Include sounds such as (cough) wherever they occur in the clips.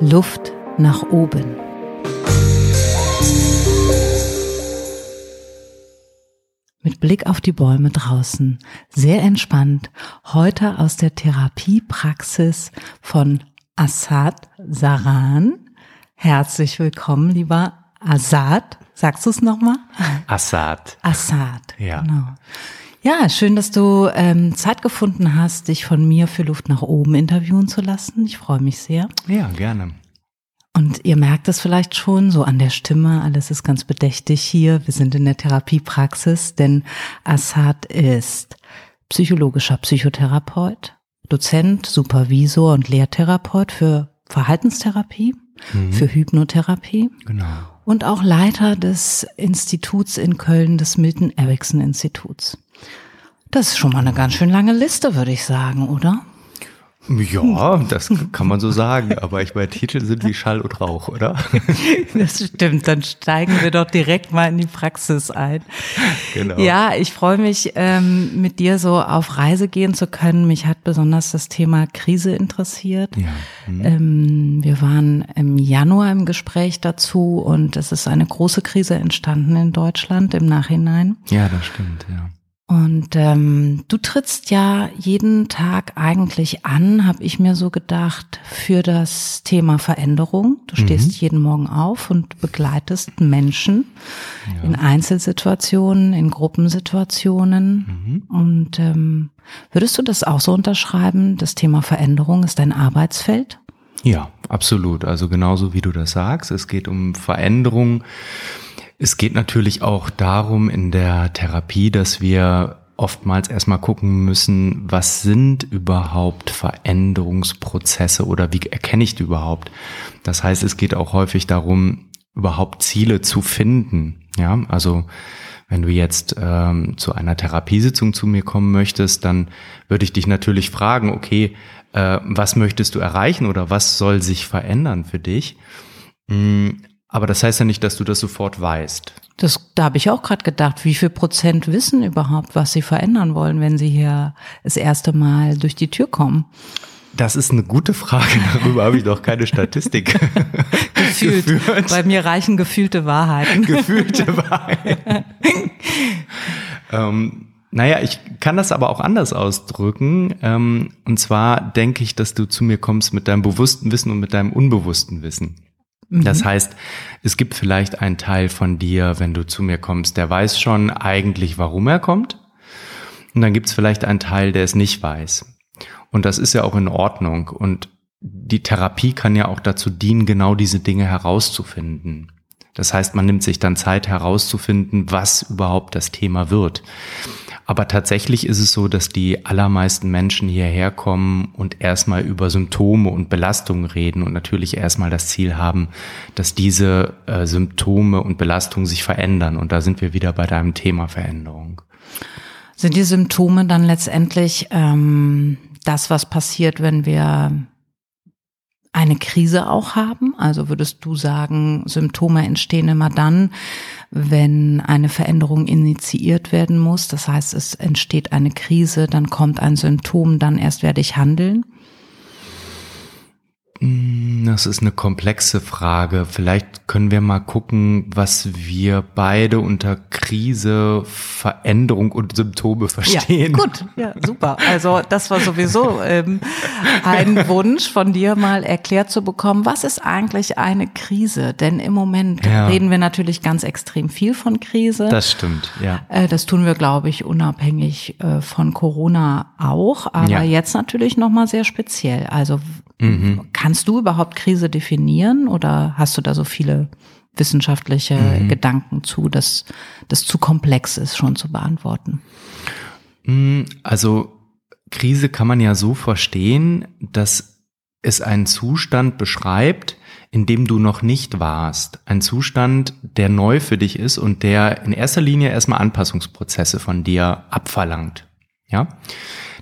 Luft nach oben. Mit Blick auf die Bäume draußen, sehr entspannt, heute aus der Therapiepraxis von Assad Saran. Herzlich willkommen, lieber Assad. Sagst du es nochmal? Assad. Assad, Ja. genau. Ja, schön, dass du ähm, Zeit gefunden hast, dich von mir für Luft nach oben interviewen zu lassen. Ich freue mich sehr. Ja, gerne. Und ihr merkt es vielleicht schon so an der Stimme, alles ist ganz bedächtig hier. Wir sind in der Therapiepraxis, denn Assad ist psychologischer Psychotherapeut, Dozent, Supervisor und Lehrtherapeut für Verhaltenstherapie, für Hypnotherapie Genau. und auch Leiter des Instituts in Köln, des Milton Erickson Instituts. Das ist schon mal eine ganz schön lange Liste, würde ich sagen, oder? Ja, das kann man so sagen, aber ich meine, Titel sind wie Schall und Rauch, oder? (laughs) Das stimmt, dann steigen wir doch direkt mal in die Praxis ein. Genau. Ja, ich freue mich, ähm, mit dir so auf Reise gehen zu können. Mich hat besonders das Thema Krise interessiert. Ja. Hm. Ähm, wir waren im Januar im Gespräch dazu und es ist eine große Krise entstanden in Deutschland im Nachhinein. Ja, das stimmt, ja. Und ähm, du trittst ja jeden Tag eigentlich an, habe ich mir so gedacht, für das Thema Veränderung. Du stehst jeden Morgen auf und begleitest Menschen in Einzelsituationen, in Gruppensituationen. Und ähm, würdest du das auch so unterschreiben? Das Thema Veränderung ist dein Arbeitsfeld? Ja, absolut. Also genauso wie du das sagst, es geht um Veränderung. Es geht natürlich auch darum in der Therapie, dass wir oftmals erstmal gucken müssen, was sind überhaupt Veränderungsprozesse oder wie erkenne ich die überhaupt? Das heißt, es geht auch häufig darum, überhaupt Ziele zu finden. Ja, also wenn du jetzt ähm, zu einer Therapiesitzung zu mir kommen möchtest, dann würde ich dich natürlich fragen, okay, äh, was möchtest du erreichen oder was soll sich verändern für dich? Aber das heißt ja nicht, dass du das sofort weißt. Das, da habe ich auch gerade gedacht, wie viel Prozent wissen überhaupt, was sie verändern wollen, wenn sie hier das erste Mal durch die Tür kommen? Das ist eine gute Frage, (laughs) darüber habe ich noch keine Statistik. (laughs) Gefühlt. Geführt. Bei mir reichen gefühlte Wahrheiten. Gefühlte Wahrheit. (laughs) ähm, naja, ich kann das aber auch anders ausdrücken. Ähm, und zwar denke ich, dass du zu mir kommst mit deinem bewussten Wissen und mit deinem unbewussten Wissen. Das heißt, es gibt vielleicht einen Teil von dir, wenn du zu mir kommst, der weiß schon eigentlich, warum er kommt. Und dann gibt es vielleicht einen Teil, der es nicht weiß. Und das ist ja auch in Ordnung. Und die Therapie kann ja auch dazu dienen, genau diese Dinge herauszufinden. Das heißt, man nimmt sich dann Zeit herauszufinden, was überhaupt das Thema wird. Aber tatsächlich ist es so, dass die allermeisten Menschen hierher kommen und erstmal über Symptome und Belastungen reden und natürlich erstmal das Ziel haben, dass diese äh, Symptome und Belastungen sich verändern. Und da sind wir wieder bei deinem Thema Veränderung. Sind die Symptome dann letztendlich ähm, das, was passiert, wenn wir eine Krise auch haben? Also würdest du sagen, Symptome entstehen immer dann, wenn eine Veränderung initiiert werden muss? Das heißt, es entsteht eine Krise, dann kommt ein Symptom, dann erst werde ich handeln? Das ist eine komplexe Frage. Vielleicht können wir mal gucken, was wir beide unter Krise, Veränderung und Symptome verstehen. Ja, gut, ja, super. Also das war sowieso ähm, ein (laughs) Wunsch von dir mal erklärt zu bekommen, was ist eigentlich eine Krise? Denn im Moment Ja. reden wir natürlich ganz extrem viel von Krise. Das stimmt, ja. Äh, Das tun wir, glaube ich, unabhängig äh, von Corona auch, aber Ja. jetzt natürlich noch mal sehr speziell. Also w- kannst du überhaupt Krise definieren oder hast du da so viele wissenschaftliche Gedanken zu, dass das zu komplex ist, schon zu beantworten? Mm, Also Krise kann man ja so verstehen, dass es einen Zustand beschreibt, in dem du noch nicht warst. Ein Zustand, der neu für dich ist und der in erster Linie erstmal Anpassungsprozesse von dir abverlangt. Ja?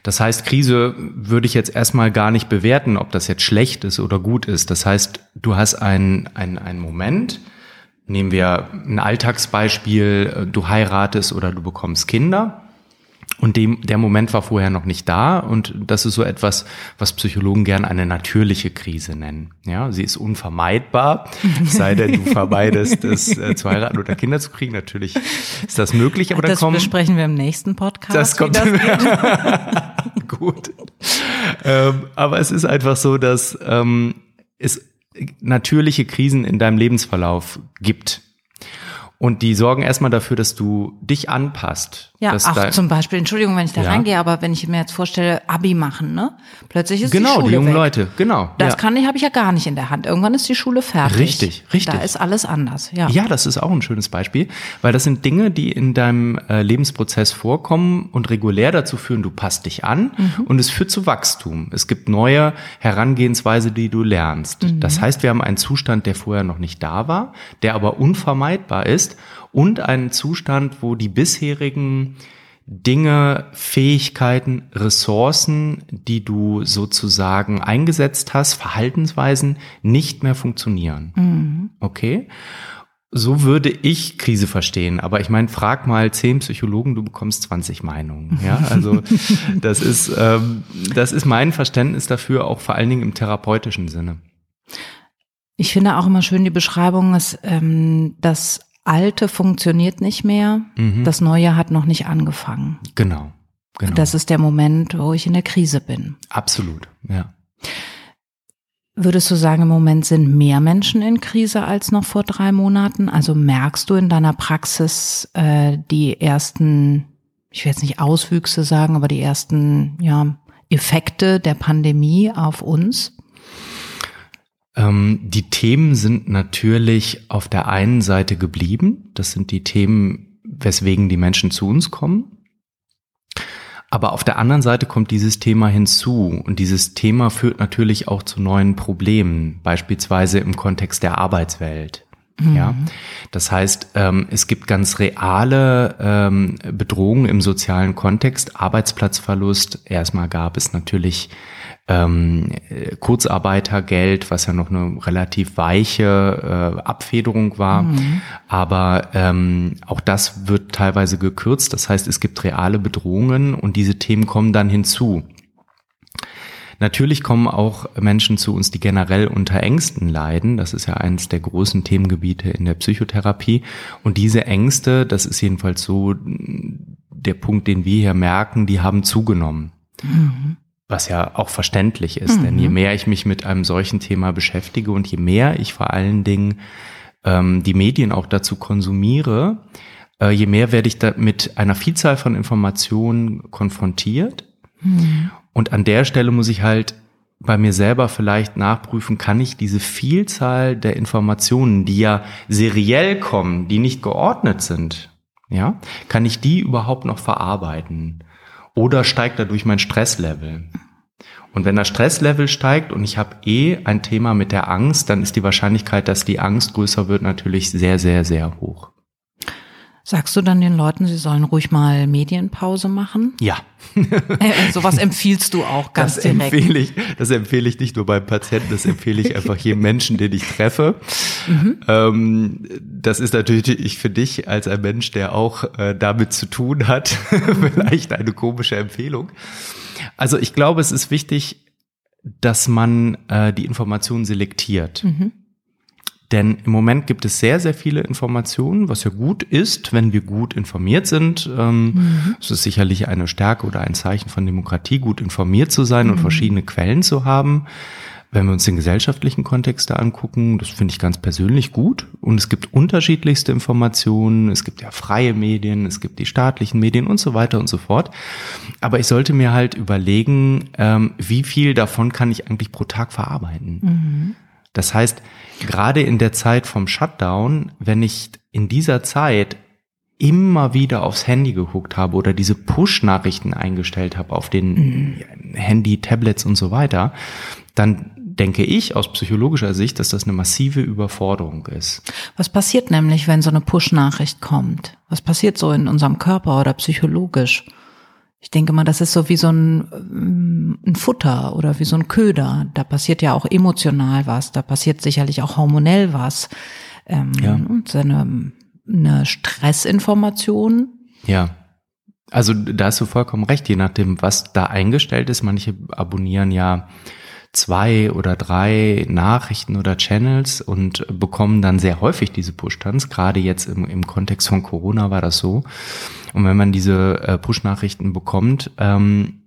Das heißt, Krise würde ich jetzt erstmal gar nicht bewerten, ob das jetzt schlecht ist oder gut ist. Das heißt, du hast einen, einen, einen Moment, nehmen wir ein Alltagsbeispiel, du heiratest oder du bekommst Kinder. Und dem, der Moment war vorher noch nicht da und das ist so etwas, was Psychologen gern eine natürliche Krise nennen. Ja, sie ist unvermeidbar, sei denn du vermeidest es äh, zu heiraten oder Kinder zu kriegen. Natürlich ist das möglich, aber das dann kommen. Das besprechen wir im nächsten Podcast. Das kommt. Das (laughs) Gut. Ähm, aber es ist einfach so, dass ähm, es natürliche Krisen in deinem Lebensverlauf gibt. Und die sorgen erstmal dafür, dass du dich anpasst. Ja, auch zum Beispiel, Entschuldigung, wenn ich da ja. reingehe, aber wenn ich mir jetzt vorstelle, Abi machen, ne? Plötzlich ist genau, die Schule die jungen weg. Leute, genau. Das ja. kann ich, habe ich ja gar nicht in der Hand. Irgendwann ist die Schule fertig. Richtig, richtig. Da ist alles anders, ja. Ja, das ist auch ein schönes Beispiel, weil das sind Dinge, die in deinem äh, Lebensprozess vorkommen und regulär dazu führen, du passt dich an mhm. und es führt zu Wachstum. Es gibt neue Herangehensweise, die du lernst. Mhm. Das heißt, wir haben einen Zustand, der vorher noch nicht da war, der aber unvermeidbar ist ist und einen Zustand, wo die bisherigen Dinge, Fähigkeiten, Ressourcen, die du sozusagen eingesetzt hast, Verhaltensweisen nicht mehr funktionieren. Mhm. Okay? So würde ich Krise verstehen. Aber ich meine, frag mal zehn Psychologen, du bekommst 20 Meinungen. Ja, also (laughs) das ist, ähm, das ist mein Verständnis dafür, auch vor allen Dingen im therapeutischen Sinne. Ich finde auch immer schön die Beschreibung, dass, ähm, dass Alte funktioniert nicht mehr, mhm. das Neue hat noch nicht angefangen. Genau, genau. Das ist der Moment, wo ich in der Krise bin. Absolut, ja. Würdest du sagen, im Moment sind mehr Menschen in Krise als noch vor drei Monaten? Also merkst du in deiner Praxis äh, die ersten, ich will jetzt nicht Auswüchse sagen, aber die ersten ja, Effekte der Pandemie auf uns? Ähm, die Themen sind natürlich auf der einen Seite geblieben. Das sind die Themen, weswegen die Menschen zu uns kommen. Aber auf der anderen Seite kommt dieses Thema hinzu und dieses Thema führt natürlich auch zu neuen Problemen, beispielsweise im Kontext der Arbeitswelt. Mhm. Ja, das heißt, ähm, es gibt ganz reale ähm, Bedrohungen im sozialen Kontext, Arbeitsplatzverlust. Erstmal gab es natürlich ähm, Kurzarbeitergeld, was ja noch eine relativ weiche äh, Abfederung war. Mhm. Aber ähm, auch das wird teilweise gekürzt. Das heißt, es gibt reale Bedrohungen und diese Themen kommen dann hinzu. Natürlich kommen auch Menschen zu uns, die generell unter Ängsten leiden. Das ist ja eines der großen Themengebiete in der Psychotherapie. Und diese Ängste, das ist jedenfalls so der Punkt, den wir hier merken, die haben zugenommen. Mhm. Was ja auch verständlich ist, mhm. denn je mhm. mehr ich mich mit einem solchen Thema beschäftige und je mehr ich vor allen Dingen ähm, die Medien auch dazu konsumiere, äh, je mehr werde ich da mit einer Vielzahl von Informationen konfrontiert. Mhm. Und an der Stelle muss ich halt bei mir selber vielleicht nachprüfen, kann ich diese Vielzahl der Informationen, die ja seriell kommen, die nicht geordnet sind, ja, kann ich die überhaupt noch verarbeiten? Oder steigt dadurch mein Stresslevel? Und wenn das Stresslevel steigt und ich habe eh ein Thema mit der Angst, dann ist die Wahrscheinlichkeit, dass die Angst größer wird, natürlich sehr, sehr, sehr hoch. Sagst du dann den Leuten, sie sollen ruhig mal Medienpause machen? Ja. (laughs) Äh, sowas empfiehlst du auch ganz das direkt. Empfehle ich, das empfehle ich nicht nur beim Patienten, das empfehle ich einfach jedem Menschen, den ich treffe. Mhm. Ähm, das ist natürlich für dich als ein Mensch, der auch äh, damit zu tun hat, (laughs) vielleicht eine komische Empfehlung. Also ich glaube, es ist wichtig, dass man äh, die Informationen selektiert. Mhm. Denn im Moment gibt es sehr, sehr viele Informationen, was ja gut ist, wenn wir gut informiert sind. Ähm, mhm. Es ist sicherlich eine Stärke oder ein Zeichen von Demokratie, gut informiert zu sein mhm. und verschiedene Quellen zu haben. Wenn wir uns den gesellschaftlichen Kontext da angucken, das finde ich ganz persönlich gut. Und es gibt unterschiedlichste Informationen. Es gibt ja freie Medien, es gibt die staatlichen Medien und so weiter und so fort. Aber ich sollte mir halt überlegen, ähm, wie viel davon kann ich eigentlich pro Tag verarbeiten. Mhm. Das heißt, gerade in der Zeit vom Shutdown, wenn ich in dieser Zeit immer wieder aufs Handy geguckt habe oder diese Push-Nachrichten eingestellt habe auf den mhm. Handy, Tablets und so weiter, dann denke ich aus psychologischer Sicht, dass das eine massive Überforderung ist. Was passiert nämlich, wenn so eine Push-Nachricht kommt? Was passiert so in unserem Körper oder psychologisch? Ich denke mal, das ist so wie so ein, ähm, ein Futter oder wie so ein Köder. Da passiert ja auch emotional was, da passiert sicherlich auch hormonell was. Ähm, ja. Und eine, eine Stressinformation. Ja. Also da hast du vollkommen recht, je nachdem, was da eingestellt ist. Manche abonnieren ja zwei oder drei Nachrichten oder Channels und bekommen dann sehr häufig diese Push-Tanz. Gerade jetzt im, im Kontext von Corona war das so. Und wenn man diese äh, Push-Nachrichten bekommt, ähm,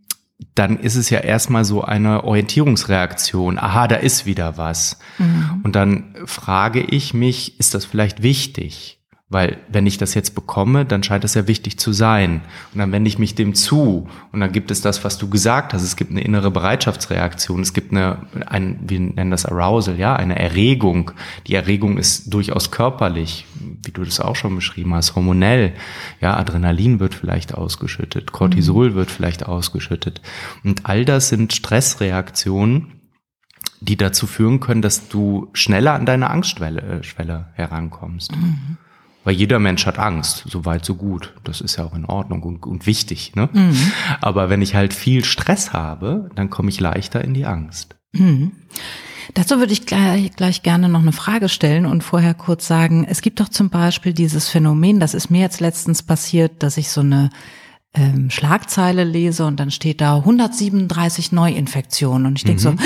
dann ist es ja erstmal so eine Orientierungsreaktion. Aha, da ist wieder was. Mhm. Und dann frage ich mich, ist das vielleicht wichtig? Weil wenn ich das jetzt bekomme, dann scheint das ja wichtig zu sein. Und dann wende ich mich dem zu. Und dann gibt es das, was du gesagt hast. Es gibt eine innere Bereitschaftsreaktion. Es gibt eine, ein, wir nennen das Arousal, ja, eine Erregung. Die Erregung ist durchaus körperlich, wie du das auch schon beschrieben hast, hormonell. Ja, Adrenalin wird vielleicht ausgeschüttet, Cortisol mhm. wird vielleicht ausgeschüttet. Und all das sind Stressreaktionen, die dazu führen können, dass du schneller an deine Angstschwelle äh, Schwelle herankommst. Mhm. Weil jeder Mensch hat Angst, so weit, so gut. Das ist ja auch in Ordnung und, und wichtig. Ne? Mhm. Aber wenn ich halt viel Stress habe, dann komme ich leichter in die Angst. Mhm. Dazu würde ich gleich, gleich gerne noch eine Frage stellen und vorher kurz sagen, es gibt doch zum Beispiel dieses Phänomen, das ist mir jetzt letztens passiert, dass ich so eine ähm, Schlagzeile lese und dann steht da 137 Neuinfektionen und ich denke mhm. so,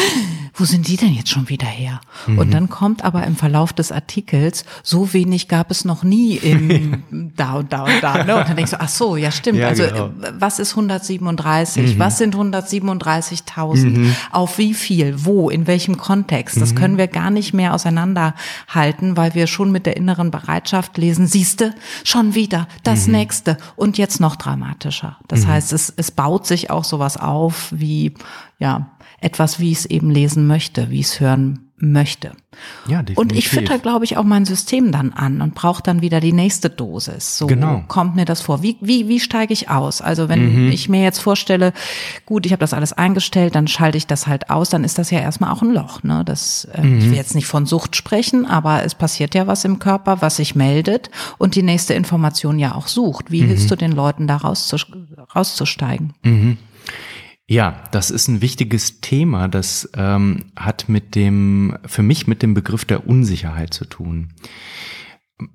wo sind die denn jetzt schon wieder her? Mhm. Und dann kommt aber im Verlauf des Artikels, so wenig gab es noch nie im (laughs) da und da und da. Ne? Und dann denkst du, ach so, ja stimmt. Ja, also genau. was ist 137? Mhm. Was sind 137.000? Mhm. Auf wie viel? Wo? In welchem Kontext? Das mhm. können wir gar nicht mehr auseinanderhalten, weil wir schon mit der inneren Bereitschaft lesen, siehste, schon wieder, das mhm. nächste und jetzt noch dramatischer. Das mhm. heißt, es, es baut sich auch sowas auf wie, ja, etwas, wie ich es eben lesen möchte, wie ich es hören möchte. Ja, definitiv. Und ich fütter, glaube ich, auch mein System dann an und brauche dann wieder die nächste Dosis. So genau. kommt mir das vor. Wie, wie, wie steige ich aus? Also wenn mhm. ich mir jetzt vorstelle, gut, ich habe das alles eingestellt, dann schalte ich das halt aus, dann ist das ja erstmal auch ein Loch. Ne? Das, äh, mhm. Ich will jetzt nicht von Sucht sprechen, aber es passiert ja was im Körper, was sich meldet und die nächste Information ja auch sucht. Wie mhm. hilfst du den Leuten da rauszusteigen? Mhm. Ja, das ist ein wichtiges Thema. Das ähm, hat mit dem, für mich mit dem Begriff der Unsicherheit zu tun.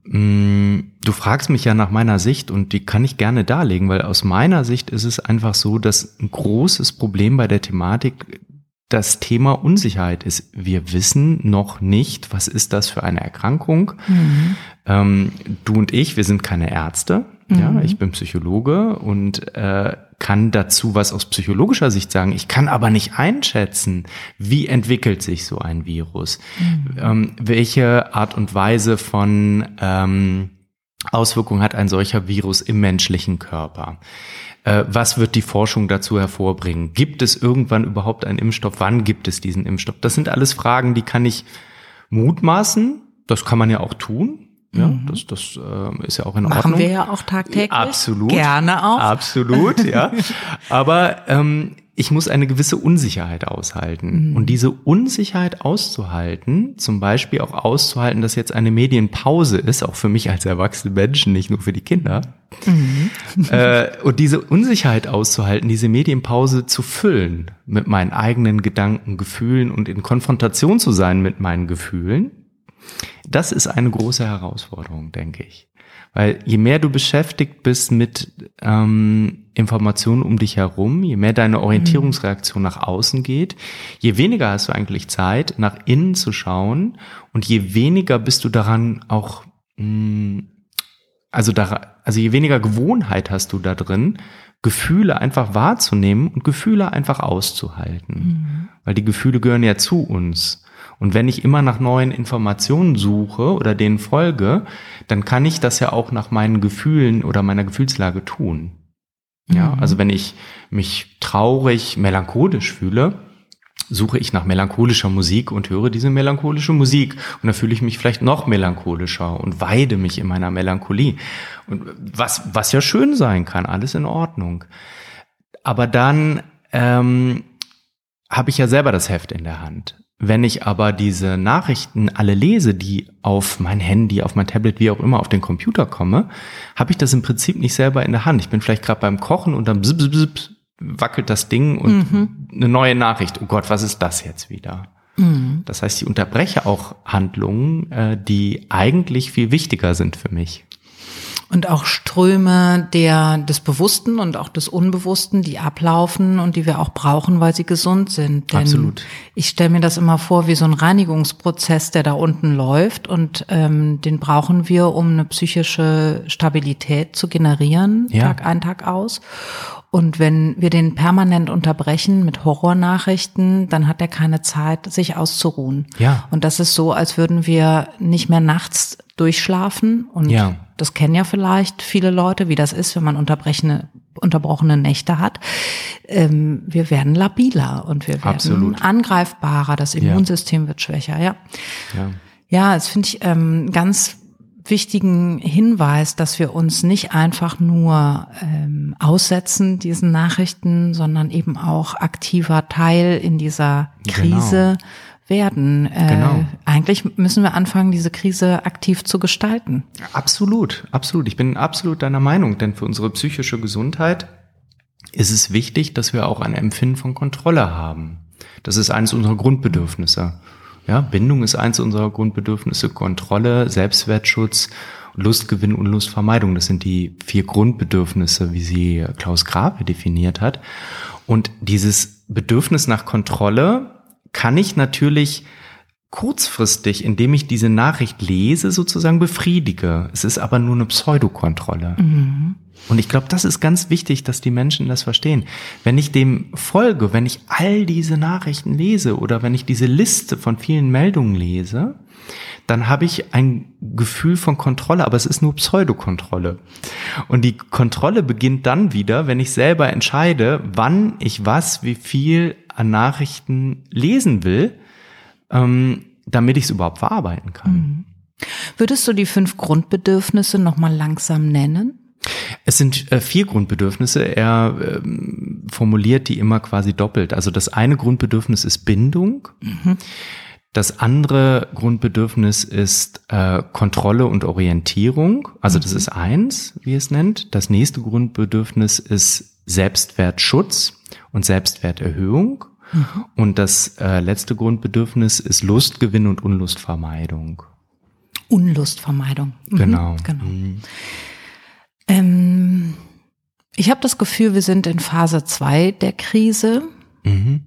Mm, du fragst mich ja nach meiner Sicht und die kann ich gerne darlegen, weil aus meiner Sicht ist es einfach so, dass ein großes Problem bei der Thematik das Thema Unsicherheit ist. Wir wissen noch nicht, was ist das für eine Erkrankung. Mhm. Ähm, du und ich, wir sind keine Ärzte. Mhm. Ja, ich bin Psychologe und äh, kann dazu was aus psychologischer Sicht sagen. Ich kann aber nicht einschätzen, wie entwickelt sich so ein Virus, mhm. ähm, welche Art und Weise von ähm, Auswirkungen hat ein solcher Virus im menschlichen Körper. Äh, was wird die Forschung dazu hervorbringen? Gibt es irgendwann überhaupt einen Impfstoff? Wann gibt es diesen Impfstoff? Das sind alles Fragen, die kann ich mutmaßen. Das kann man ja auch tun. Ja, mhm. das, das äh, ist ja auch in Machen Ordnung. Machen wir ja auch tagtäglich. Absolut. Gerne auch. Absolut, ja. (laughs) Aber ähm, ich muss eine gewisse Unsicherheit aushalten. Mhm. Und diese Unsicherheit auszuhalten, zum Beispiel auch auszuhalten, dass jetzt eine Medienpause ist, auch für mich als erwachsene Menschen, nicht nur für die Kinder. Mhm. Äh, und diese Unsicherheit auszuhalten, diese Medienpause zu füllen mit meinen eigenen Gedanken, Gefühlen und in Konfrontation zu sein mit meinen Gefühlen, das ist eine große Herausforderung, denke ich. Weil je mehr du beschäftigt bist mit ähm, Informationen um dich herum, je mehr deine Orientierungsreaktion nach außen geht, je weniger hast du eigentlich Zeit, nach innen zu schauen und je weniger bist du daran auch, mh, mm, also, da, also je weniger Gewohnheit hast du da drin, Gefühle einfach wahrzunehmen und Gefühle einfach auszuhalten. Mhm. Weil die Gefühle gehören ja zu uns. Und wenn ich immer nach neuen Informationen suche oder denen folge, dann kann ich das ja auch nach meinen Gefühlen oder meiner Gefühlslage tun. Ja, mhm. also wenn ich mich traurig, melancholisch fühle, suche ich nach melancholischer Musik und höre diese melancholische Musik. Und dann fühle ich mich vielleicht noch melancholischer und weide mich in meiner Melancholie. Und was, was ja schön sein kann, alles in Ordnung. Aber dann ähm, habe ich ja selber das Heft in der Hand. Wenn ich aber diese Nachrichten alle lese, die auf mein Handy, auf mein Tablet, wie auch immer, auf den Computer komme, habe ich das im Prinzip nicht selber in der Hand. Ich bin vielleicht gerade beim Kochen und dann bzz, bzz, bzz, wackelt das Ding und mhm. eine neue Nachricht. Oh Gott, was ist das jetzt wieder? Mhm. Das heißt, ich unterbreche auch Handlungen, äh, die eigentlich viel wichtiger sind für mich. Und auch Ströme der, des Bewussten und auch des Unbewussten, die ablaufen und die wir auch brauchen, weil sie gesund sind. Denn Absolut. Ich stelle mir das immer vor wie so ein Reinigungsprozess, der da unten läuft und ähm, den brauchen wir, um eine psychische Stabilität zu generieren, ja. Tag ein, Tag aus. Und wenn wir den permanent unterbrechen mit Horrornachrichten, dann hat er keine Zeit, sich auszuruhen. Ja. Und das ist so, als würden wir nicht mehr nachts durchschlafen. Und ja. das kennen ja vielleicht viele Leute, wie das ist, wenn man unterbrechene, unterbrochene Nächte hat. Ähm, wir werden labiler und wir werden Absolut. angreifbarer. Das Immunsystem ja. wird schwächer. Ja. Ja. Ja, das finde ich ähm, ganz wichtigen Hinweis, dass wir uns nicht einfach nur ähm, aussetzen diesen Nachrichten, sondern eben auch aktiver Teil in dieser genau. Krise genau. werden. Äh, genau. Eigentlich müssen wir anfangen, diese Krise aktiv zu gestalten. Absolut, absolut. Ich bin absolut deiner Meinung, denn für unsere psychische Gesundheit ist es wichtig, dass wir auch ein Empfinden von Kontrolle haben. Das ist eines unserer Grundbedürfnisse. Ja, Bindung ist eins unserer Grundbedürfnisse, Kontrolle, Selbstwertschutz, Lustgewinn und Lustvermeidung. Das sind die vier Grundbedürfnisse, wie sie Klaus Grabe definiert hat. Und dieses Bedürfnis nach Kontrolle kann ich natürlich kurzfristig, indem ich diese Nachricht lese, sozusagen befriedige. Es ist aber nur eine Pseudokontrolle. Mhm. Und ich glaube, das ist ganz wichtig, dass die Menschen das verstehen. Wenn ich dem folge, wenn ich all diese Nachrichten lese oder wenn ich diese Liste von vielen Meldungen lese, dann habe ich ein Gefühl von Kontrolle, aber es ist nur Pseudokontrolle. Und die Kontrolle beginnt dann wieder, wenn ich selber entscheide, wann ich was, wie viel an Nachrichten lesen will, ähm, damit ich es überhaupt verarbeiten kann. Mhm. Würdest du die fünf Grundbedürfnisse nochmal langsam nennen? Es sind äh, vier Grundbedürfnisse. Er ähm, formuliert die immer quasi doppelt. Also das eine Grundbedürfnis ist Bindung. Mhm. Das andere Grundbedürfnis ist äh, Kontrolle und Orientierung. Also mhm. das ist eins, wie es nennt. Das nächste Grundbedürfnis ist Selbstwertschutz und Selbstwerterhöhung. Mhm. Und das äh, letzte Grundbedürfnis ist Lustgewinn und Unlustvermeidung. Unlustvermeidung. Mhm. Genau. genau. Mhm. Ähm, ich habe das Gefühl, wir sind in Phase 2 der Krise. Mhm.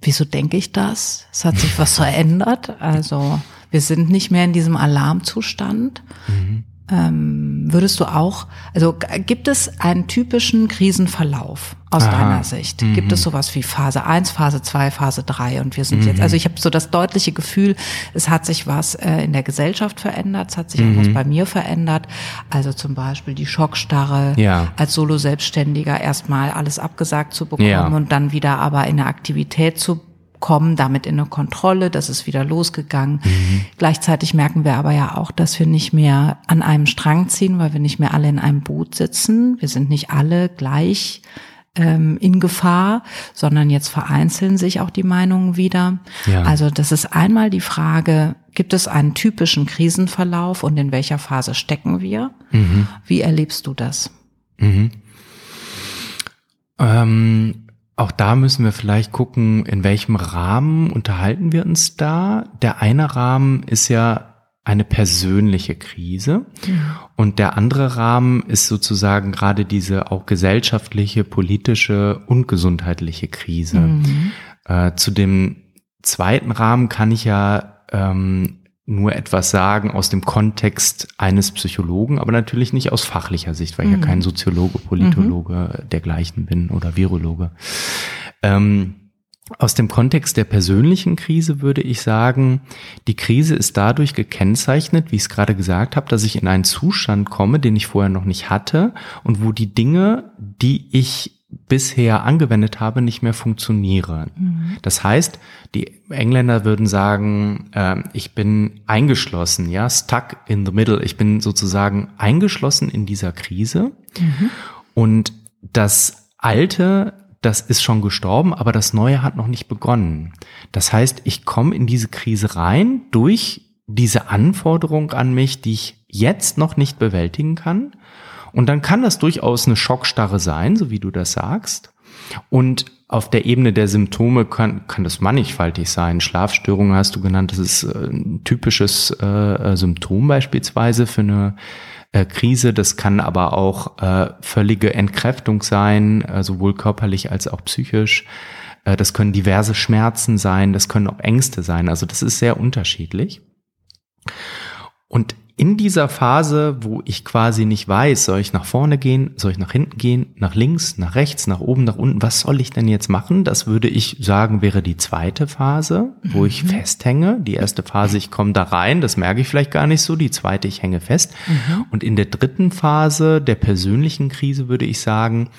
Wieso denke ich das? Es hat sich was (laughs) verändert. Also wir sind nicht mehr in diesem Alarmzustand. Mhm. Ähm, würdest du auch, also gibt es einen typischen Krisenverlauf aus Aha. deiner Sicht? Mhm. Gibt es sowas wie Phase 1, Phase 2, Phase 3 und wir sind mhm. jetzt, also ich habe so das deutliche Gefühl, es hat sich was äh, in der Gesellschaft verändert, es hat sich mhm. auch was bei mir verändert. Also zum Beispiel die Schockstarre, ja. als Solo-Selbstständiger erstmal alles abgesagt zu bekommen ja. und dann wieder aber in der Aktivität zu kommen damit in eine Kontrolle, das ist wieder losgegangen. Mhm. Gleichzeitig merken wir aber ja auch, dass wir nicht mehr an einem Strang ziehen, weil wir nicht mehr alle in einem Boot sitzen. Wir sind nicht alle gleich ähm, in Gefahr, sondern jetzt vereinzeln sich auch die Meinungen wieder. Ja. Also das ist einmal die Frage, gibt es einen typischen Krisenverlauf und in welcher Phase stecken wir? Mhm. Wie erlebst du das? Mhm. Ähm, auch da müssen wir vielleicht gucken, in welchem Rahmen unterhalten wir uns da. Der eine Rahmen ist ja eine persönliche Krise und der andere Rahmen ist sozusagen gerade diese auch gesellschaftliche, politische und gesundheitliche Krise. Mhm. Äh, zu dem zweiten Rahmen kann ich ja ähm, nur etwas sagen aus dem Kontext eines Psychologen, aber natürlich nicht aus fachlicher Sicht, weil ich ja mhm. kein Soziologe, Politologe mhm. dergleichen bin oder Virologe. Ähm, aus dem Kontext der persönlichen Krise würde ich sagen, die Krise ist dadurch gekennzeichnet, wie ich es gerade gesagt habe, dass ich in einen Zustand komme, den ich vorher noch nicht hatte und wo die Dinge, die ich bisher angewendet habe, nicht mehr funktionieren. Mhm. Das heißt, die Engländer würden sagen, äh, ich bin eingeschlossen, ja, stuck in the middle. Ich bin sozusagen eingeschlossen in dieser Krise. Mhm. Und das Alte, das ist schon gestorben, aber das Neue hat noch nicht begonnen. Das heißt, ich komme in diese Krise rein durch diese Anforderung an mich, die ich jetzt noch nicht bewältigen kann und dann kann das durchaus eine Schockstarre sein, so wie du das sagst. Und auf der Ebene der Symptome kann, kann das mannigfaltig sein. Schlafstörungen hast du genannt, das ist äh, ein typisches äh, äh, Symptom beispielsweise für eine äh, Krise. Das kann aber auch äh, völlige Entkräftung sein, äh, sowohl körperlich als auch psychisch. Das können diverse Schmerzen sein, das können auch Ängste sein. Also das ist sehr unterschiedlich. Und in dieser Phase, wo ich quasi nicht weiß, soll ich nach vorne gehen, soll ich nach hinten gehen, nach links, nach rechts, nach oben, nach unten, was soll ich denn jetzt machen? Das würde ich sagen, wäre die zweite Phase, wo mhm. ich festhänge. Die erste Phase, ich komme da rein, das merke ich vielleicht gar nicht so. Die zweite, ich hänge fest. Mhm. Und in der dritten Phase der persönlichen Krise würde ich sagen,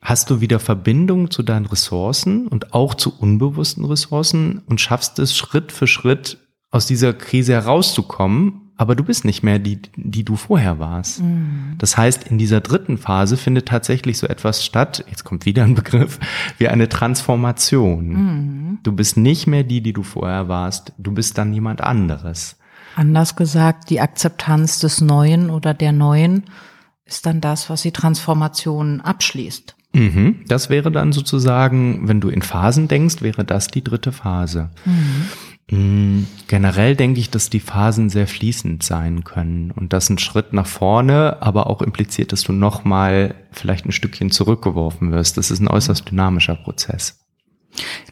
hast du wieder Verbindung zu deinen Ressourcen und auch zu unbewussten Ressourcen und schaffst es Schritt für Schritt aus dieser Krise herauszukommen aber du bist nicht mehr die, die du vorher warst. Mhm. Das heißt, in dieser dritten Phase findet tatsächlich so etwas statt, jetzt kommt wieder ein Begriff, wie eine Transformation. Mhm. Du bist nicht mehr die, die du vorher warst, du bist dann jemand anderes. Anders gesagt, die Akzeptanz des Neuen oder der Neuen ist dann das, was die Transformation abschließt. Mhm. Das wäre dann sozusagen, wenn du in Phasen denkst, wäre das die dritte Phase. Mhm. Mm, generell denke ich, dass die Phasen sehr fließend sein können und das ein Schritt nach vorne, aber auch impliziert, dass du nochmal vielleicht ein Stückchen zurückgeworfen wirst. Das ist ein äußerst dynamischer Prozess.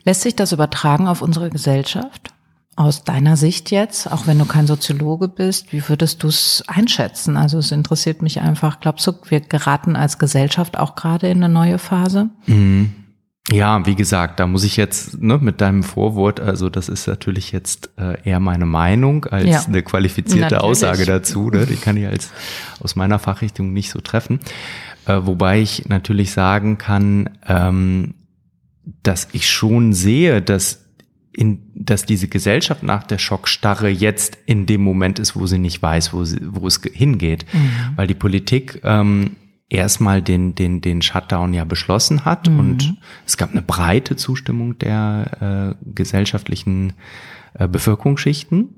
Lässt sich das übertragen auf unsere Gesellschaft? Aus deiner Sicht jetzt, auch wenn du kein Soziologe bist, wie würdest du es einschätzen? Also es interessiert mich einfach. Glaubst du, wir geraten als Gesellschaft auch gerade in eine neue Phase? Mhm. Ja, wie gesagt, da muss ich jetzt ne, mit deinem Vorwort, also das ist natürlich jetzt äh, eher meine Meinung als ja, eine qualifizierte natürlich. Aussage dazu. Ne? Die kann ich als aus meiner Fachrichtung nicht so treffen. Äh, wobei ich natürlich sagen kann, ähm, dass ich schon sehe, dass in, dass diese Gesellschaft nach der Schockstarre jetzt in dem Moment ist, wo sie nicht weiß, wo, sie, wo es hingeht. Mhm. Weil die Politik ähm, erstmal den, den, den Shutdown ja beschlossen hat mhm. und es gab eine breite Zustimmung der äh, gesellschaftlichen äh, Bevölkerungsschichten.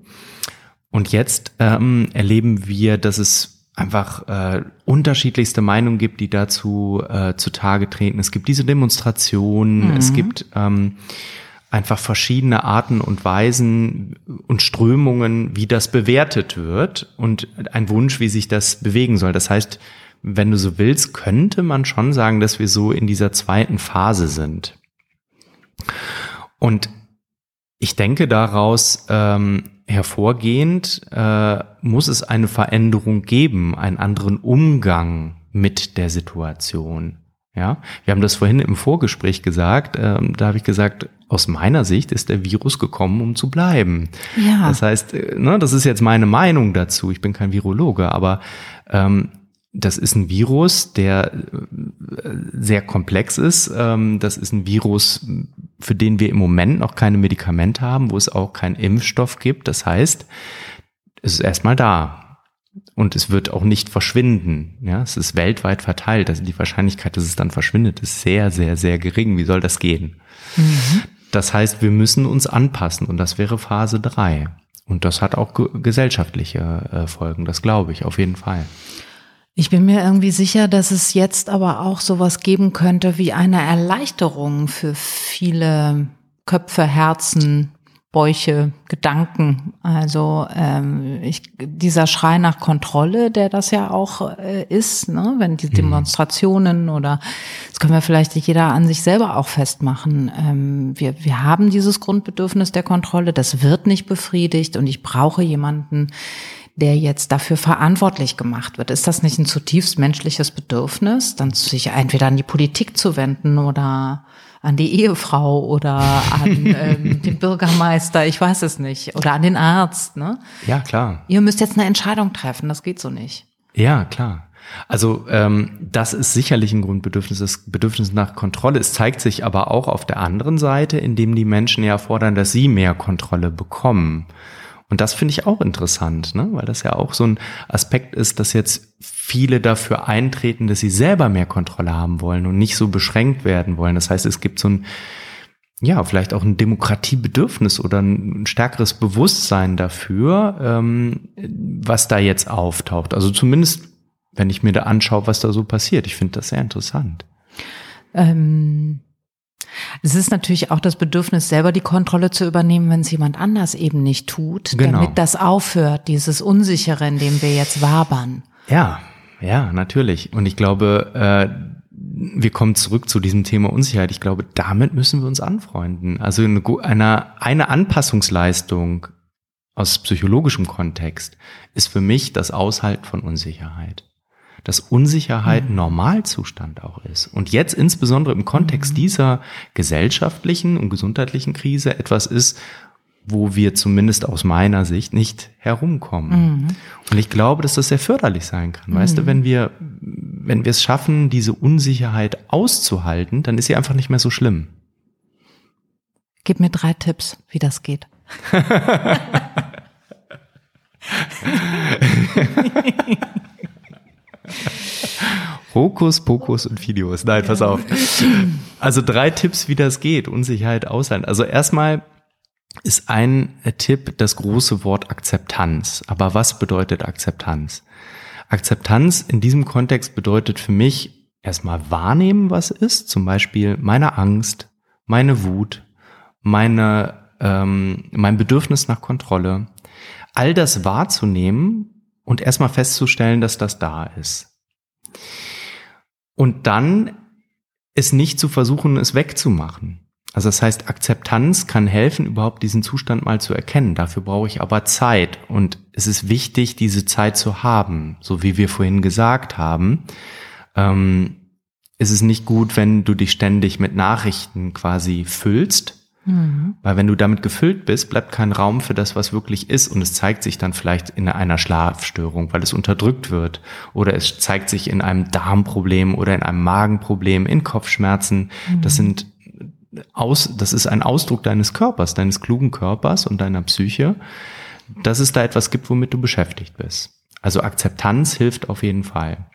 Und jetzt ähm, erleben wir, dass es einfach äh, unterschiedlichste Meinungen gibt, die dazu äh, zutage treten. Es gibt diese Demonstrationen, mhm. es gibt ähm, einfach verschiedene Arten und Weisen und Strömungen, wie das bewertet wird und ein Wunsch, wie sich das bewegen soll. Das heißt, wenn du so willst, könnte man schon sagen, dass wir so in dieser zweiten Phase sind. Und ich denke daraus ähm, hervorgehend äh, muss es eine Veränderung geben, einen anderen Umgang mit der Situation. Ja, wir haben das vorhin im Vorgespräch gesagt. Ähm, da habe ich gesagt, aus meiner Sicht ist der Virus gekommen, um zu bleiben. Ja. Das heißt, äh, ne, das ist jetzt meine Meinung dazu. Ich bin kein Virologe, aber ähm, das ist ein Virus, der äh, sehr komplex ist. Ähm, das ist ein Virus, für den wir im Moment noch keine Medikamente haben, wo es auch keinen Impfstoff gibt. Das heißt, es ist erstmal da. Und es wird auch nicht verschwinden. Ja, es ist weltweit verteilt. Also die Wahrscheinlichkeit, dass es dann verschwindet, ist sehr, sehr, sehr gering. Wie soll das gehen? Mhm. Das heißt, wir müssen uns anpassen und das wäre Phase drei. Und das hat auch gesellschaftliche äh, Folgen. Das glaube ich auf jeden Fall. Ich bin mir irgendwie sicher, dass es jetzt aber auch sowas geben könnte wie eine Erleichterung für viele Köpfe, Herzen, Bäuche, Gedanken. Also ähm, ich, dieser Schrei nach Kontrolle, der das ja auch äh, ist, ne? wenn die mhm. Demonstrationen oder das können wir vielleicht jeder an sich selber auch festmachen. Ähm, wir, wir haben dieses Grundbedürfnis der Kontrolle, das wird nicht befriedigt und ich brauche jemanden, der jetzt dafür verantwortlich gemacht wird. Ist das nicht ein zutiefst menschliches Bedürfnis, dann sich entweder an die Politik zu wenden oder an die Ehefrau oder an (laughs) ähm, den Bürgermeister, ich weiß es nicht, oder an den Arzt, ne? Ja, klar. Ihr müsst jetzt eine Entscheidung treffen, das geht so nicht. Ja, klar. Also ähm, das ist sicherlich ein Grundbedürfnis, das Bedürfnis nach Kontrolle. Es zeigt sich aber auch auf der anderen Seite, indem die Menschen ja fordern, dass sie mehr Kontrolle bekommen. Und das finde ich auch interessant, ne? weil das ja auch so ein Aspekt ist, dass jetzt viele dafür eintreten, dass sie selber mehr Kontrolle haben wollen und nicht so beschränkt werden wollen. Das heißt, es gibt so ein, ja, vielleicht auch ein Demokratiebedürfnis oder ein stärkeres Bewusstsein dafür, ähm, was da jetzt auftaucht. Also zumindest, wenn ich mir da anschaue, was da so passiert. Ich finde das sehr interessant. Ähm es ist natürlich auch das Bedürfnis, selber die Kontrolle zu übernehmen, wenn es jemand anders eben nicht tut, genau. damit das aufhört, dieses Unsichere, in dem wir jetzt wabern. Ja, ja, natürlich. Und ich glaube, äh, wir kommen zurück zu diesem Thema Unsicherheit. Ich glaube, damit müssen wir uns anfreunden. Also eine, eine, eine Anpassungsleistung aus psychologischem Kontext ist für mich das Aushalten von Unsicherheit. Dass Unsicherheit mhm. Normalzustand auch ist. Und jetzt insbesondere im Kontext mhm. dieser gesellschaftlichen und gesundheitlichen Krise etwas ist, wo wir zumindest aus meiner Sicht nicht herumkommen. Mhm. Und ich glaube, dass das sehr förderlich sein kann. Mhm. Weißt du, mhm. wenn wir, wenn wir es schaffen, diese Unsicherheit auszuhalten, dann ist sie einfach nicht mehr so schlimm. Gib mir drei Tipps, wie das geht. (laughs) (laughs) (laughs) Hokus, Pokus und Videos. Nein, pass auf. Also drei Tipps, wie das geht. Unsicherheit aushalten. Also erstmal ist ein Tipp das große Wort Akzeptanz. Aber was bedeutet Akzeptanz? Akzeptanz in diesem Kontext bedeutet für mich erstmal wahrnehmen, was ist. Zum Beispiel meine Angst, meine Wut, meine, ähm, mein Bedürfnis nach Kontrolle. All das wahrzunehmen und erstmal festzustellen, dass das da ist. Und dann es nicht zu versuchen, es wegzumachen. Also das heißt, Akzeptanz kann helfen, überhaupt diesen Zustand mal zu erkennen. Dafür brauche ich aber Zeit. Und es ist wichtig, diese Zeit zu haben. So wie wir vorhin gesagt haben, ähm, ist es nicht gut, wenn du dich ständig mit Nachrichten quasi füllst. Mhm. Weil wenn du damit gefüllt bist, bleibt kein Raum für das, was wirklich ist. Und es zeigt sich dann vielleicht in einer Schlafstörung, weil es unterdrückt wird. Oder es zeigt sich in einem Darmproblem oder in einem Magenproblem, in Kopfschmerzen. Mhm. Das sind aus, das ist ein Ausdruck deines Körpers, deines klugen Körpers und deiner Psyche, dass es da etwas gibt, womit du beschäftigt bist. Also Akzeptanz hilft auf jeden Fall.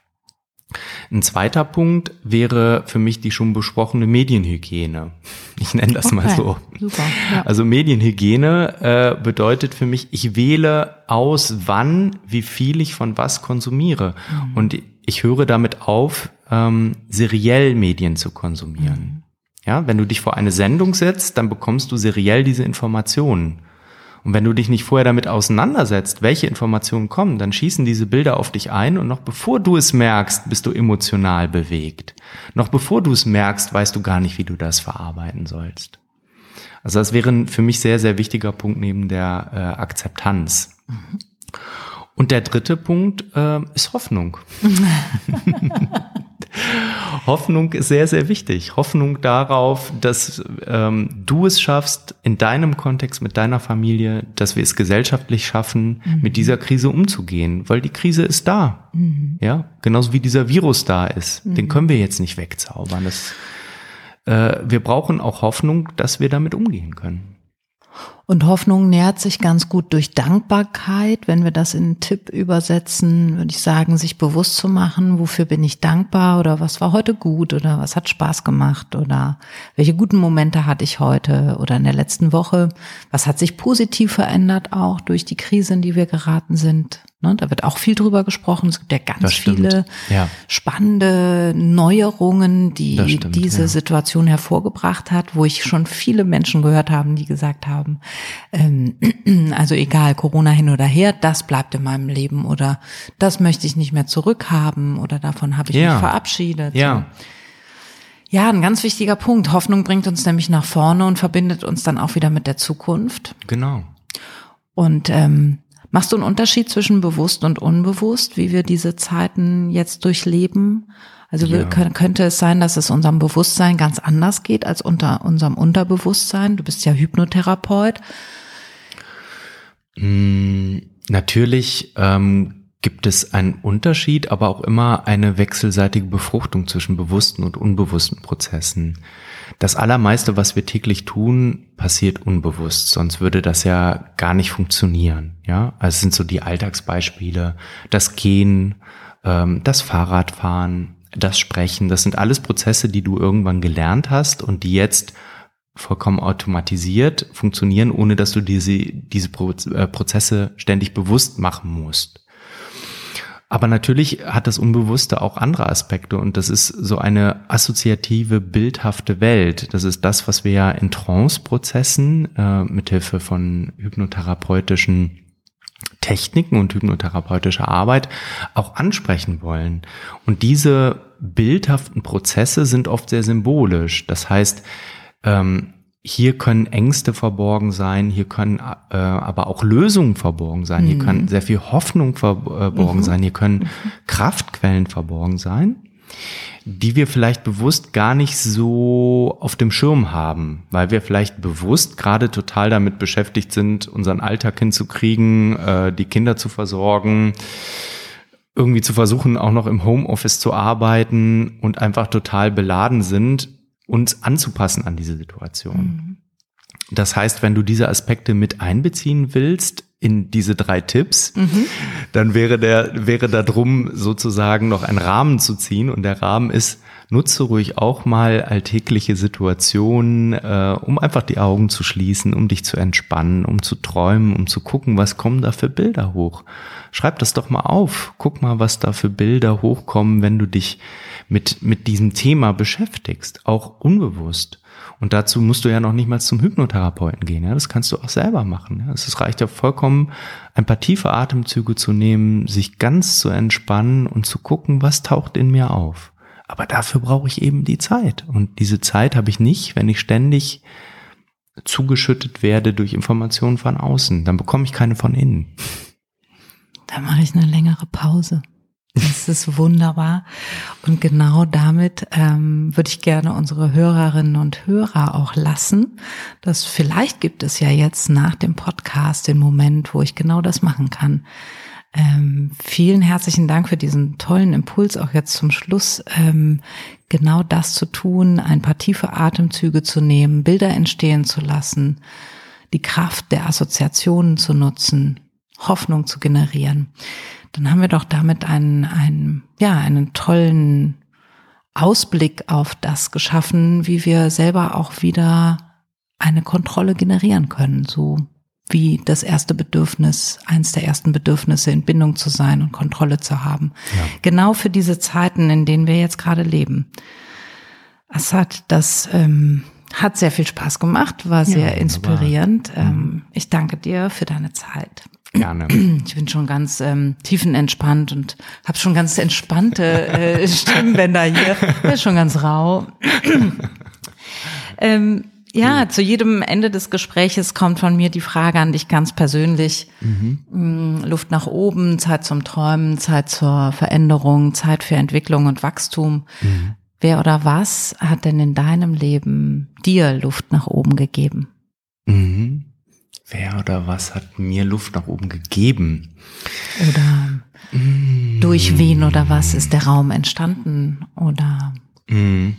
Ein zweiter Punkt wäre für mich die schon besprochene Medienhygiene. Ich nenne das okay, mal so. Super, ja. Also Medienhygiene äh, bedeutet für mich, ich wähle aus, wann, wie viel ich von was konsumiere. Mhm. Und ich höre damit auf, ähm, seriell Medien zu konsumieren. Mhm. Ja, wenn du dich vor eine Sendung setzt, dann bekommst du seriell diese Informationen. Und wenn du dich nicht vorher damit auseinandersetzt, welche Informationen kommen, dann schießen diese Bilder auf dich ein und noch bevor du es merkst, bist du emotional bewegt. Noch bevor du es merkst, weißt du gar nicht, wie du das verarbeiten sollst. Also das wäre ein für mich sehr, sehr wichtiger Punkt neben der äh, Akzeptanz. Mhm. Und der dritte Punkt äh, ist Hoffnung. (laughs) (laughs) Hoffnung ist sehr, sehr wichtig. Hoffnung darauf, dass ähm, du es schaffst, in deinem Kontext mit deiner Familie, dass wir es gesellschaftlich schaffen, mhm. mit dieser Krise umzugehen, weil die Krise ist da. Mhm. Ja, genauso wie dieser Virus da ist. Mhm. Den können wir jetzt nicht wegzaubern. Das, äh, wir brauchen auch Hoffnung, dass wir damit umgehen können. Und Hoffnung nährt sich ganz gut durch Dankbarkeit. Wenn wir das in einen Tipp übersetzen, würde ich sagen, sich bewusst zu machen, wofür bin ich dankbar oder was war heute gut oder was hat Spaß gemacht oder welche guten Momente hatte ich heute oder in der letzten Woche. Was hat sich positiv verändert auch durch die Krise, in die wir geraten sind. Ne, da wird auch viel drüber gesprochen. Es gibt ja ganz viele ja. spannende Neuerungen, die stimmt, diese ja. Situation hervorgebracht hat, wo ich schon viele Menschen gehört haben, die gesagt haben, ähm, (clears throat) also egal, Corona hin oder her, das bleibt in meinem Leben oder das möchte ich nicht mehr zurückhaben oder davon habe ich ja. mich verabschiedet. Ja. Ja, ein ganz wichtiger Punkt. Hoffnung bringt uns nämlich nach vorne und verbindet uns dann auch wieder mit der Zukunft. Genau. Und ähm, Machst du einen Unterschied zwischen bewusst und unbewusst, wie wir diese Zeiten jetzt durchleben? Also ja. könnte es sein, dass es unserem Bewusstsein ganz anders geht als unter unserem Unterbewusstsein? Du bist ja Hypnotherapeut. Mm, natürlich ähm, gibt es einen Unterschied, aber auch immer eine wechselseitige Befruchtung zwischen bewussten und unbewussten Prozessen. Das Allermeiste, was wir täglich tun, passiert unbewusst, sonst würde das ja gar nicht funktionieren. Ja, also es sind so die Alltagsbeispiele, das Gehen, ähm, das Fahrradfahren, das Sprechen, das sind alles Prozesse, die du irgendwann gelernt hast und die jetzt vollkommen automatisiert funktionieren, ohne dass du diese, diese äh, Prozesse ständig bewusst machen musst. Aber natürlich hat das Unbewusste auch andere Aspekte und das ist so eine assoziative, bildhafte Welt. Das ist das, was wir ja in Trance-Prozessen äh, mithilfe von hypnotherapeutischen Techniken und hypnotherapeutische Arbeit auch ansprechen wollen. Und diese bildhaften Prozesse sind oft sehr symbolisch. Das heißt, ähm, hier können Ängste verborgen sein, hier können äh, aber auch Lösungen verborgen sein, mhm. hier kann sehr viel Hoffnung verborgen mhm. sein, hier können mhm. Kraftquellen verborgen sein, die wir vielleicht bewusst gar nicht so auf dem Schirm haben, weil wir vielleicht bewusst gerade total damit beschäftigt sind, unseren Alltag hinzukriegen, äh, die Kinder zu versorgen, irgendwie zu versuchen, auch noch im Homeoffice zu arbeiten und einfach total beladen sind uns anzupassen an diese Situation. Mhm. Das heißt, wenn du diese Aspekte mit einbeziehen willst in diese drei Tipps, mhm. dann wäre der, wäre da drum sozusagen noch ein Rahmen zu ziehen und der Rahmen ist, nutze ruhig auch mal alltägliche Situationen, äh, um einfach die Augen zu schließen, um dich zu entspannen, um zu träumen, um zu gucken, was kommen da für Bilder hoch. Schreib das doch mal auf. Guck mal, was da für Bilder hochkommen, wenn du dich mit, mit diesem Thema beschäftigst, auch unbewusst. Und dazu musst du ja noch nicht mal zum Hypnotherapeuten gehen. Ja? Das kannst du auch selber machen. Ja? Es reicht ja vollkommen, ein paar tiefe Atemzüge zu nehmen, sich ganz zu entspannen und zu gucken, was taucht in mir auf. Aber dafür brauche ich eben die Zeit. Und diese Zeit habe ich nicht, wenn ich ständig zugeschüttet werde durch Informationen von außen. Dann bekomme ich keine von innen. Da mache ich eine längere Pause. Das ist wunderbar. Und genau damit ähm, würde ich gerne unsere Hörerinnen und Hörer auch lassen. dass vielleicht gibt es ja jetzt nach dem Podcast den Moment, wo ich genau das machen kann. Ähm, vielen herzlichen Dank für diesen tollen Impuls, auch jetzt zum Schluss, ähm, genau das zu tun, ein paar tiefe Atemzüge zu nehmen, Bilder entstehen zu lassen, die Kraft der Assoziationen zu nutzen, Hoffnung zu generieren dann haben wir doch damit einen, einen, ja, einen tollen Ausblick auf das geschaffen, wie wir selber auch wieder eine Kontrolle generieren können, so wie das erste Bedürfnis, eins der ersten Bedürfnisse in Bindung zu sein und Kontrolle zu haben. Ja. Genau für diese Zeiten, in denen wir jetzt gerade leben. Assad, das ähm, hat sehr viel Spaß gemacht, war sehr ja, inspirierend. Ähm, ich danke dir für deine Zeit. Gerne. (clears throat) Ich bin schon ganz ähm, tiefenentspannt und habe schon ganz entspannte äh, (laughs) Stimmbänder hier. Ist schon ganz rau. (clears throat) ähm, ja, mhm. zu jedem Ende des Gespräches kommt von mir die Frage an dich ganz persönlich. Mhm. Mm, Luft nach oben, Zeit zum Träumen, Zeit zur Veränderung, Zeit für Entwicklung und Wachstum. Mhm. Wer oder was hat denn in deinem Leben dir Luft nach oben gegeben? Mhm. Wer oder was hat mir Luft nach oben gegeben? Oder mm. durch wen oder was ist der Raum entstanden? Oder mm.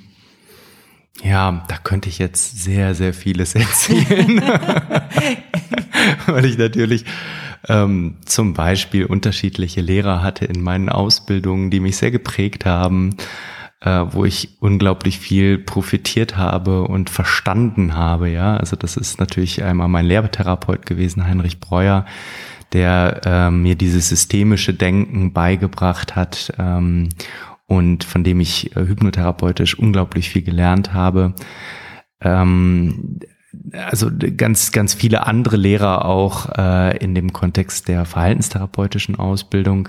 ja, da könnte ich jetzt sehr, sehr vieles (laughs) erzählen. (laughs) Weil ich natürlich ähm, zum Beispiel unterschiedliche Lehrer hatte in meinen Ausbildungen, die mich sehr geprägt haben äh, wo ich unglaublich viel profitiert habe und verstanden habe. Ja, also das ist natürlich einmal mein Lehrtherapeut gewesen, Heinrich Breuer, der äh, mir dieses systemische Denken beigebracht hat ähm, und von dem ich äh, hypnotherapeutisch unglaublich viel gelernt habe. Ähm, also ganz, ganz viele andere Lehrer auch äh, in dem Kontext der verhaltenstherapeutischen Ausbildung.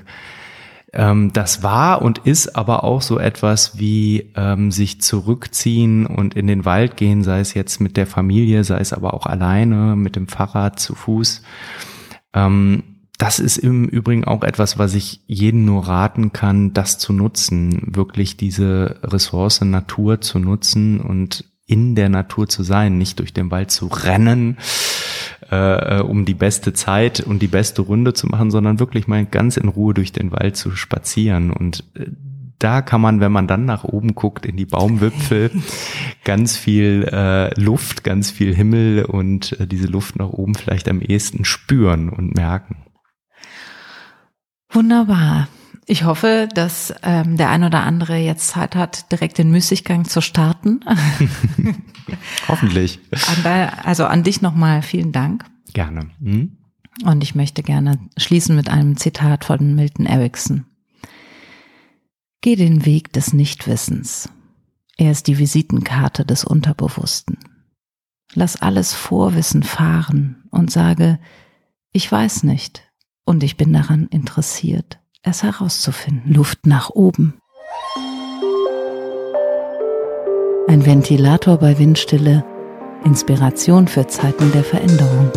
Ähm, das war und ist aber auch so etwas wie ähm, sich zurückziehen und in den Wald gehen, sei es jetzt mit der Familie, sei es aber auch alleine, mit dem Fahrrad zu Fuß. Ähm, das ist im Übrigen auch etwas, was ich jeden nur raten kann, das zu nutzen, wirklich diese Ressource Natur zu nutzen und in der Natur zu sein, nicht durch den Wald zu rennen, äh, äh, um die beste Zeit und die beste Runde zu machen, sondern wirklich mal ganz in Ruhe durch den Wald zu spazieren. Und äh, da kann man, wenn man dann nach oben guckt in die Baumwipfel, (laughs) ganz viel äh, Luft, ganz viel Himmel und äh, diese Luft nach oben vielleicht am ehesten spüren und merken. Wunderbar. Ich hoffe, dass ähm, der ein oder andere jetzt Zeit hat, direkt den Müßiggang zu starten. (laughs) Hoffentlich. Also an dich nochmal vielen Dank. Gerne. Hm? Und ich möchte gerne schließen mit einem Zitat von Milton Erickson. Geh den Weg des Nichtwissens. Er ist die Visitenkarte des Unterbewussten. Lass alles Vorwissen fahren und sage, ich weiß nicht, und ich bin daran interessiert, es herauszufinden. Luft nach oben. Ein Ventilator bei Windstille. Inspiration für Zeiten der Veränderung.